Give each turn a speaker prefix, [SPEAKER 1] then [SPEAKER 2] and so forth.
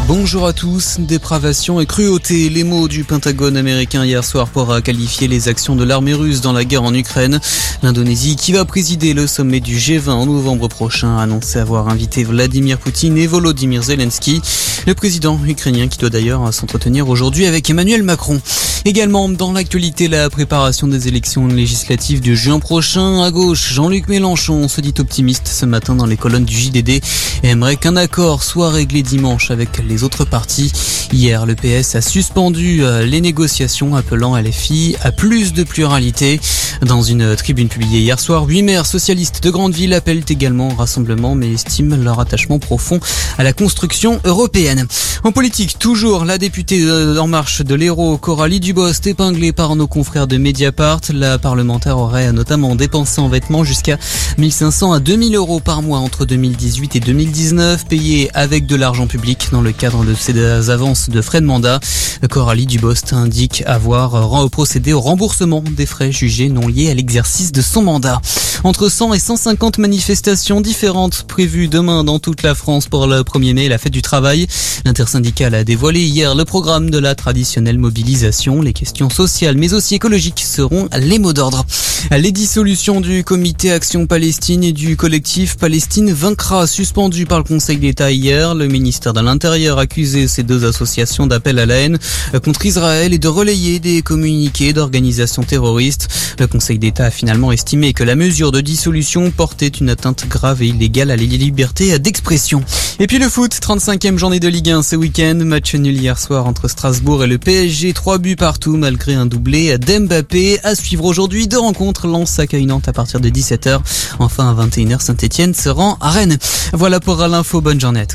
[SPEAKER 1] Bonjour à tous. Dépravation et cruauté, les mots du Pentagone américain hier soir pour qualifier les actions de l'armée russe dans la guerre en Ukraine. L'Indonésie, qui va présider le sommet du G20 en novembre prochain, a annoncé avoir invité Vladimir Poutine et Volodymyr Zelensky, le président ukrainien qui doit d'ailleurs s'entretenir aujourd'hui avec Emmanuel Macron. Également dans l'actualité, la préparation des élections législatives du juin prochain. À gauche, Jean-Luc Mélenchon se dit optimiste ce matin dans les colonnes du JDD et aimerait qu'un accord soit réglé dimanche avec les autres partis. Hier, le PS a suspendu euh, les négociations appelant LFI à plus de pluralité. Dans une tribune publiée hier soir, huit maires socialistes de grandes villes appellent également au rassemblement mais estiment leur attachement profond à la construction européenne. En politique, toujours la députée En Marche de l'Hérault, Coralie Dubost, épinglée par nos confrères de Mediapart. La parlementaire aurait notamment dépensé en vêtements jusqu'à 1500 à 2000 euros par mois entre 2018 et 2019, payés avec de l'argent public dans le cadre de ces avances de frais de mandat. Coralie Dubost indique avoir procédé au remboursement des frais jugés non liés à l'exercice de son mandat. Entre 100 et 150 manifestations différentes prévues demain dans toute la France pour le 1er mai, la fête du travail. L'intersyndicale a dévoilé hier le programme de la traditionnelle mobilisation. Les questions sociales mais aussi écologiques seront les mots d'ordre. Les dissolutions du comité Action Palestine et du collectif Palestine vaincra suspendu par le Conseil d'État hier. Le ministère de l'Intérieur a accusé ces deux associations d'appel à la haine contre Israël et de relayer des communiqués d'organisations terroristes. Le Conseil d'État a finalement estimé que la mesure de dissolution portait une atteinte grave et illégale à la liberté d'expression. Et puis le foot, 35e journée de Ligue 1 ce week-end. Match nul hier soir entre Strasbourg et le PSG. Trois buts partout malgré un doublé d'Mbappé. À suivre aujourd'hui deux rencontres. Lens accueille à partir de 17h. Enfin à 21h, Saint-Etienne se rend à Rennes. Voilà pour l'info. Bonne journée.